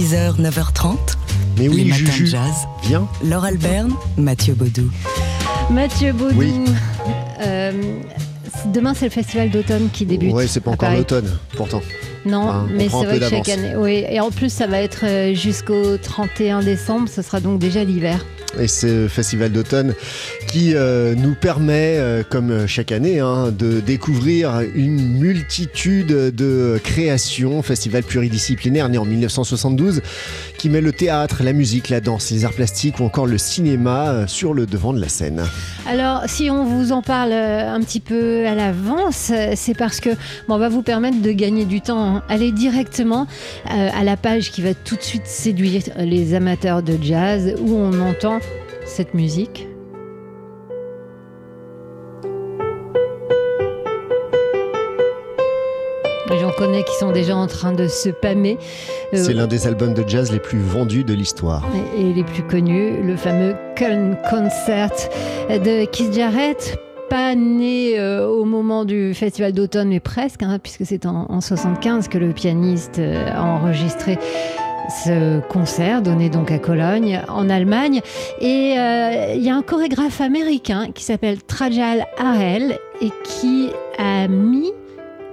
6h, 9h30. Mais oui, les matins Juju, de jazz. viens. Laure Alberne, Mathieu Baudou. Mathieu Baudou. Oui. euh, demain, c'est le festival d'automne qui débute. Ouais, c'est pas encore l'automne, pourtant. Non, Hein, on mais c'est vrai que chaque d'avance. année. Oui, et en plus, ça va être euh, jusqu'au 31 décembre. Ce sera donc déjà l'hiver. Et ce festival d'automne qui euh, nous permet, euh, comme chaque année, hein, de découvrir une multitude de créations. Festival pluridisciplinaire né en 1972 qui met le théâtre, la musique, la danse, les arts plastiques ou encore le cinéma euh, sur le devant de la scène. Alors, si on vous en parle un petit peu à l'avance, c'est parce que bon, on va vous permettre de gagner du temps. hein. Allez directement à la page qui va tout de suite séduire les amateurs de jazz où on entend cette musique. J'en connais qui sont déjà en train de se pâmer. Euh, C'est l'un des albums de jazz les plus vendus de l'histoire. et les plus connus, le fameux Köln Concert de Keith Jarrett. Pas né euh, au moment du festival d'automne, mais presque, hein, puisque c'est en, en 75 que le pianiste euh, a enregistré ce concert donné donc à Cologne, en Allemagne. Et euh, il y a un chorégraphe américain qui s'appelle Trajal Harel et qui a mis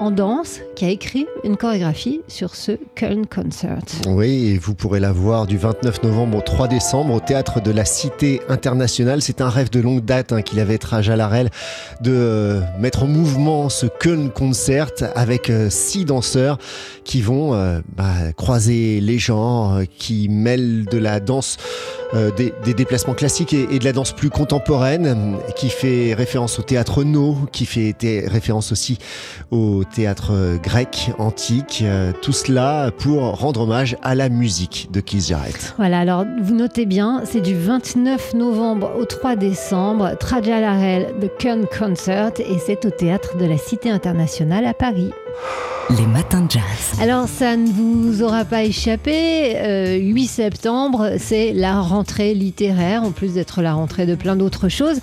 en danse, qui a écrit une chorégraphie sur ce Köln Concert. Oui, vous pourrez la voir du 29 novembre au 3 décembre au théâtre de la Cité internationale. C'est un rêve de longue date hein, qu'il avait Traja Larel de euh, mettre en mouvement ce Köln Concert avec euh, six danseurs qui vont euh, bah, croiser les genres, qui mêlent de la danse, euh, des, des déplacements classiques et, et de la danse plus contemporaine, qui fait référence au théâtre No, qui fait référence aussi au théâtre euh, grec antique. euh, tout cela pour rendre hommage à la musique de Keith Jarrett. Voilà, alors vous notez bien, c'est du 29 novembre au 3 décembre, Traja Larel de Köln Concert et c'est au théâtre de la Cité internationale à Paris. Les matins de jazz. Alors ça ne vous aura pas échappé, euh, 8 septembre, c'est la rentrée littéraire, en plus d'être la rentrée de plein d'autres choses.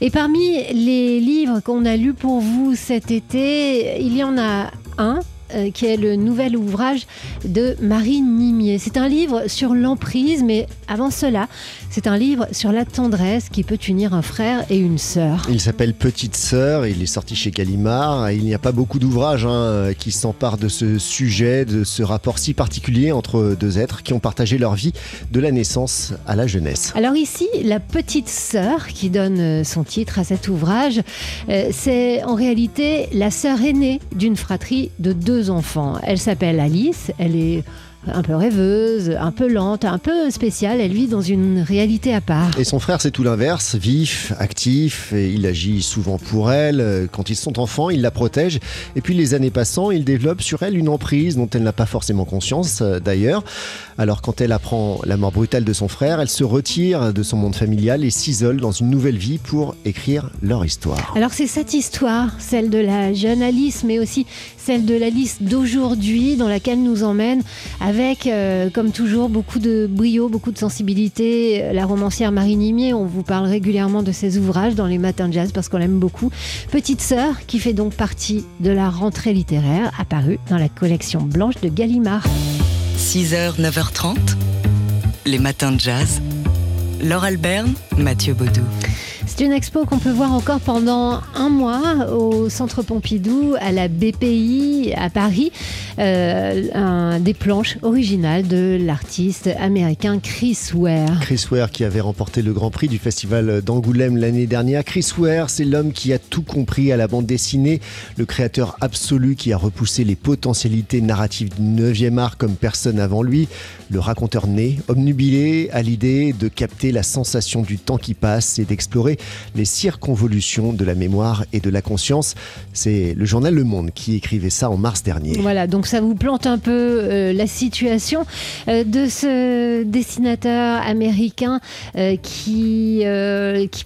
Et parmi les livres qu'on a lus pour vous cet été, il y en a un euh, qui est le nouvel ouvrage de Marie Nimier. C'est un livre sur l'emprise, mais avant cela, c'est un livre sur la tendresse qui peut unir un frère et une sœur. Il s'appelle Petite Sœur, il est sorti chez Gallimard. Il n'y a pas beaucoup d'ouvrages hein, qui s'emparent de ce sujet, de ce rapport si particulier entre deux êtres qui ont partagé leur vie de la naissance à la jeunesse. Alors ici, la petite sœur qui donne euh, son titre à cet ouvrage, euh, c'est en réalité la sœur aînée d'une fratrie de deux enfants. Elle s'appelle Alice, elle est un peu rêveuse, un peu lente, un peu spéciale, elle vit dans une réalité à part. Et son frère, c'est tout l'inverse, vif, actif, et il agit souvent pour elle. Quand ils sont enfants, il la protège. Et puis les années passant, il développe sur elle une emprise dont elle n'a pas forcément conscience euh, d'ailleurs. Alors quand elle apprend la mort brutale de son frère, elle se retire de son monde familial et s'isole dans une nouvelle vie pour écrire leur histoire. Alors c'est cette histoire, celle de la jeune Alice, mais aussi celle de l'Alice d'aujourd'hui, dans laquelle nous emmène avec, euh, comme toujours, beaucoup de brio, beaucoup de sensibilité. La romancière Marie Nimier, on vous parle régulièrement de ses ouvrages dans les matins de jazz parce qu'on l'aime beaucoup. Petite sœur, qui fait donc partie de la rentrée littéraire, apparue dans la collection blanche de Gallimard. 6h, 9h30. Les matins de jazz. Laure Alberne, Mathieu Baudou. C'est une expo qu'on peut voir encore pendant un mois au Centre Pompidou, à la BPI, à Paris. Euh, des planches originales de l'artiste américain Chris Ware. Chris Ware qui avait remporté le Grand Prix du Festival d'Angoulême l'année dernière. Chris Ware, c'est l'homme qui a tout compris à la bande dessinée, le créateur absolu qui a repoussé les potentialités narratives du 9e art comme personne avant lui, le raconteur né, obnubilé à l'idée de capter la sensation du temps qui passe et d'explorer les circonvolutions de la mémoire et de la conscience. C'est le journal Le Monde qui écrivait ça en mars dernier. Voilà, donc ça vous plante un peu euh, la situation euh, de ce dessinateur américain euh, qui,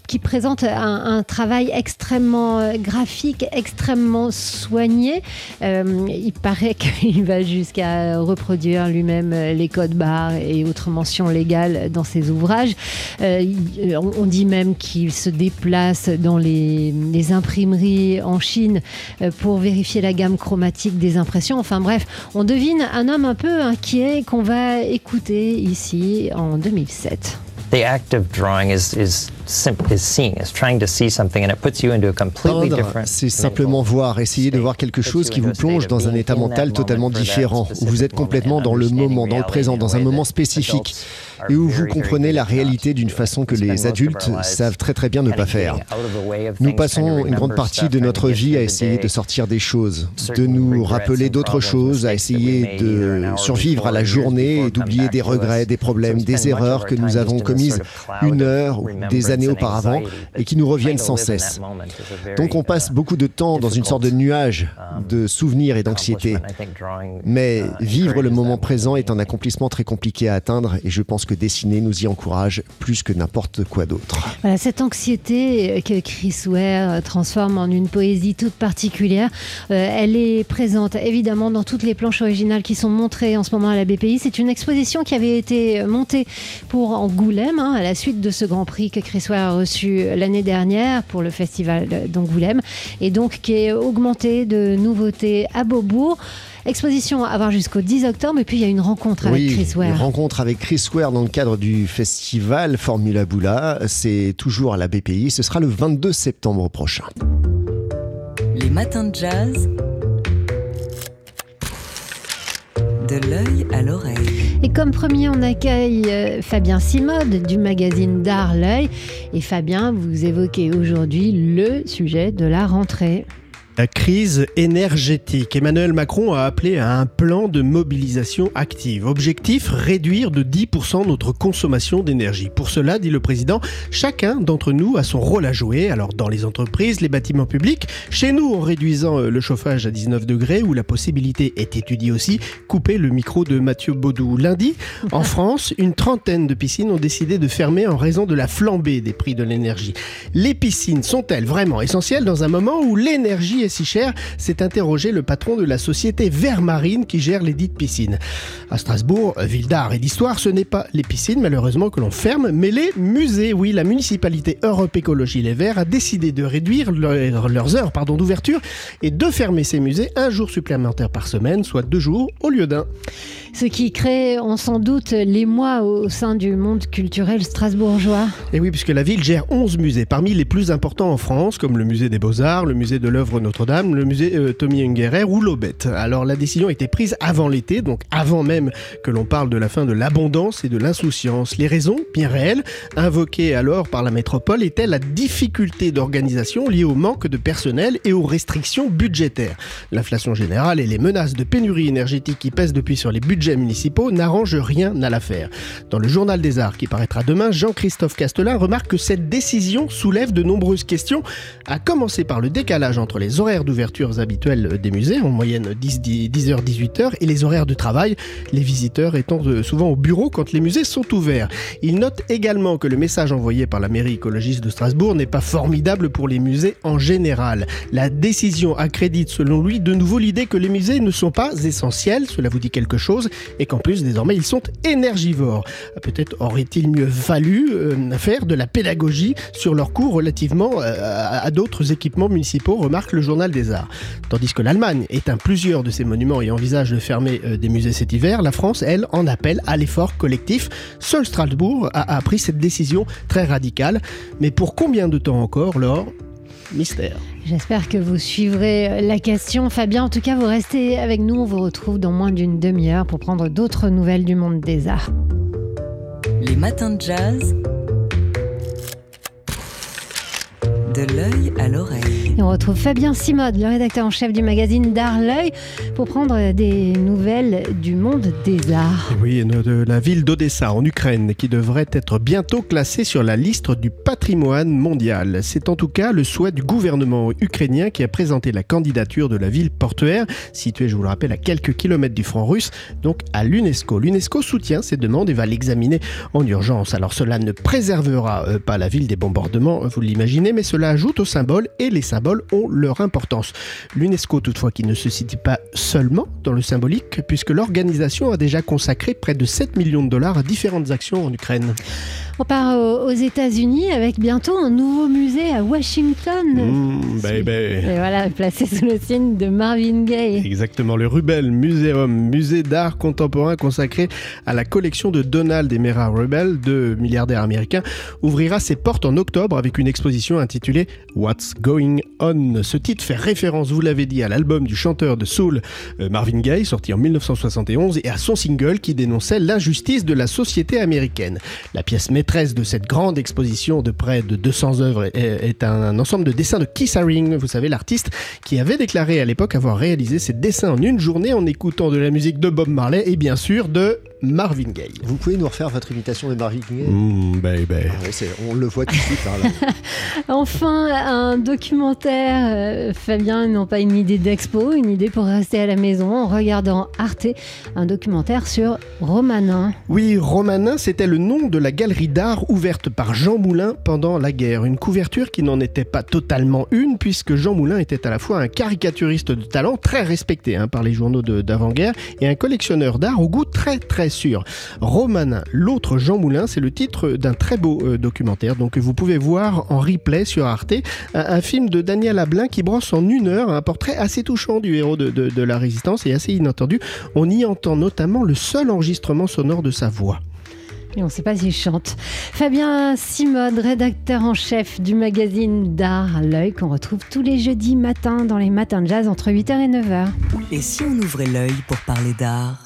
qui, présente un, un travail extrêmement graphique, extrêmement soigné. Il paraît qu'il va jusqu'à reproduire lui-même les codes barres et autres mentions légales dans ses ouvrages. On dit même qu'il se déplace dans les, les imprimeries en Chine euh, pour vérifier la gamme chromatique des impressions. Enfin bref, on devine un homme un peu inquiet qu'on va écouter ici en 2007. The act of drawing is, is, simple, is seeing, is trying to see something, and it puts you into a completely Peindre, different. c'est simplement voir, essayer de voir quelque chose qui vous plonge dans un état mental totalement différent, où vous êtes complètement dans le moment, dans le présent, dans un moment spécifique, et où vous comprenez la réalité d'une façon que les adultes savent très très bien ne pas faire. Nous passons une grande partie de notre vie à essayer de sortir des choses, de nous rappeler d'autres choses, à essayer de survivre à la journée et d'oublier des regrets, des problèmes, des erreurs que nous avons commises une heure ou des années auparavant et qui nous reviennent sans cesse. Donc on passe beaucoup de temps dans une sorte de nuage de souvenirs et d'anxiété. Mais vivre le moment présent est un accomplissement très compliqué à atteindre et je pense que dessiner nous y encourage plus que n'importe quoi d'autre. Cette anxiété que Chris Ware transforme en une poésie toute particulière, euh, elle est présente évidemment dans toutes les planches originales qui sont montrées en ce moment à la BPI. C'est une exposition qui avait été montée pour Angoulême, hein, à la suite de ce Grand Prix que Chris Ware a reçu l'année dernière pour le festival d'Angoulême, et donc qui est augmentée de nouveautés à Beaubourg. Exposition à voir jusqu'au 10 octobre, et puis il y a une rencontre avec Oui, Chris une Ware. rencontre avec Chris Ware dans le cadre du festival Formula Boula. C'est toujours à la BPI. Ce sera le 22 septembre prochain. Les matins de jazz. De l'œil à l'oreille. Et comme premier, on accueille euh, Fabien Simode du magazine D'Art L'œil. Et Fabien, vous évoquez aujourd'hui le sujet de la rentrée. La crise énergétique. Emmanuel Macron a appelé à un plan de mobilisation active. Objectif, réduire de 10% notre consommation d'énergie. Pour cela, dit le président, chacun d'entre nous a son rôle à jouer. Alors dans les entreprises, les bâtiments publics, chez nous en réduisant euh, le chauffage à 19 degrés, où la possibilité est étudiée aussi, couper le micro de Mathieu Baudou. Lundi, en France, une trentaine de piscines ont décidé de fermer en raison de la flambée des prix de l'énergie. Les piscines sont-elles vraiment essentielles dans un moment où l'énergie est si chère s'est interrogé le patron de la société Vermarine qui gère les dites piscines. À Strasbourg, ville d'art et d'histoire, ce n'est pas les piscines malheureusement que l'on ferme, mais les musées. Oui, la municipalité Europe Écologie Les Verts a décidé de réduire leur- leurs heures d'ouverture et de fermer ces musées un jour supplémentaire par semaine, soit deux jours au lieu d'un. Ce qui crée, on s'en doute, les mois au sein du monde culturel strasbourgeois. Et oui, puisque la ville gère 11 musées, parmi les plus importants en France, comme le musée des Beaux-Arts, le musée de l'œuvre Notre-Dame, le musée euh, Tommy Ungerer ou l'Aubette. Alors la décision a été prise avant l'été, donc avant même que l'on parle de la fin de l'abondance et de l'insouciance. Les raisons, bien réelles, invoquées alors par la métropole, étaient la difficulté d'organisation liée au manque de personnel et aux restrictions budgétaires. L'inflation générale et les menaces de pénurie énergétique qui pèsent depuis sur les budgets municipaux n'arrangent rien à l'affaire. Dans le journal des arts qui paraîtra demain, Jean-Christophe Castelin remarque que cette décision soulève de nombreuses questions, à commencer par le décalage entre les horaires d'ouverture habituels des musées, en moyenne 10h, 18h, et les horaires de travail, les visiteurs étant euh, souvent au bureau quand les musées sont ouverts. Il note également que le message envoyé par la mairie écologiste de Strasbourg n'est pas formidable pour les musées en général. La décision accrédite selon lui de nouveau l'idée que les musées ne sont pas essentiels, cela vous dit quelque chose, et qu'en plus désormais ils sont énergivores. Peut-être aurait-il mieux fallu euh, faire de la pédagogie sur leur coût relativement euh, à, à d'autres équipements municipaux, remarque le journal des arts. Tandis que l'Allemagne éteint plusieurs de ses monuments et envisage de fermer euh, des musées cet hiver, la France, elle, en appelle à l'effort collectif. Seul Strasbourg a, a pris cette décision très radicale. Mais pour combien de temps encore, Laure? Mystère. J'espère que vous suivrez la question. Fabien, en tout cas, vous restez avec nous. On vous retrouve dans moins d'une demi-heure pour prendre d'autres nouvelles du monde des arts. Les matins de jazz. De l'œil à l'oreille. On retrouve Fabien Simode, le rédacteur en chef du magazine D'Art L'œil, pour prendre des nouvelles du monde des arts. Oui, de la ville d'Odessa en Ukraine qui devrait être bientôt classée sur la liste du patrimoine mondial. C'est en tout cas le souhait du gouvernement ukrainien qui a présenté la candidature de la ville portuaire, située, je vous le rappelle, à quelques kilomètres du front russe, donc à l'UNESCO. L'UNESCO soutient cette demande et va l'examiner en urgence. Alors cela ne préservera euh, pas la ville des bombardements, vous l'imaginez, mais cela ajoute aux symboles et les symboles symboles ont leur importance. L'UNESCO, toutefois, qui ne se situe pas seulement dans le symbolique, puisque l'organisation a déjà consacré près de 7 millions de dollars à différentes actions en Ukraine. On part aux États-Unis avec bientôt un nouveau musée à Washington. Mmh, baby. Et voilà, placé sous le signe de Marvin Gaye. Exactement, le Rubel Museum, musée d'art contemporain consacré à la collection de Donald et Mera Rubel, deux milliardaires américains, ouvrira ses portes en octobre avec une exposition intitulée What's Going On. Ce titre fait référence, vous l'avez dit, à l'album du chanteur de soul euh, Marvin Gaye, sorti en 1971, et à son single qui dénonçait l'injustice de la société américaine. La pièce maîtresse de cette grande exposition de près de 200 œuvres est, un, ensemble de dessins de Keith Haring, vous savez, l'artiste qui avait déclaré à l'époque avoir réalisé ses dessins en une journée en écoutant de la musique de Bob Marley et bien sûr de Marvin Gaye. Vous pouvez nous refaire votre imitation de Marvin Gaye? Mmh, baby. Ah On le voit tout de suite. Là. enfin, un documentaire. Euh, Fabien, non pas une idée d'expo, une idée pour rester à la maison en regardant Arte, un documentaire sur Romanin. Oui, Romanin, c'était le nom de la galerie d'art ouverte par Jean Moulin pendant la guerre. Une couverture qui n'en était pas totalement une, puisque Jean Moulin était à la fois un caricaturiste de talent très respecté hein, par les journaux d'avant-guerre et un collectionneur d'art au goût très très sûr. Romanin, l'autre Jean Moulin, c'est le titre d'un très beau euh, documentaire. Donc vous pouvez voir en replay sur Arte un, film de Daniel Ablin qui brosse en une heure un portrait assez touchant du héros de, de la résistance et assez inattendu. On y entend notamment le seul enregistrement sonore de sa voix. Et on ne sait pas s'il chante. Fabien Simode, rédacteur en chef du magazine d'art L'œil, qu'on retrouve tous les jeudis matins dans les matins de jazz entre 8h et 9h. Et si on ouvrait l'œil pour parler d'art?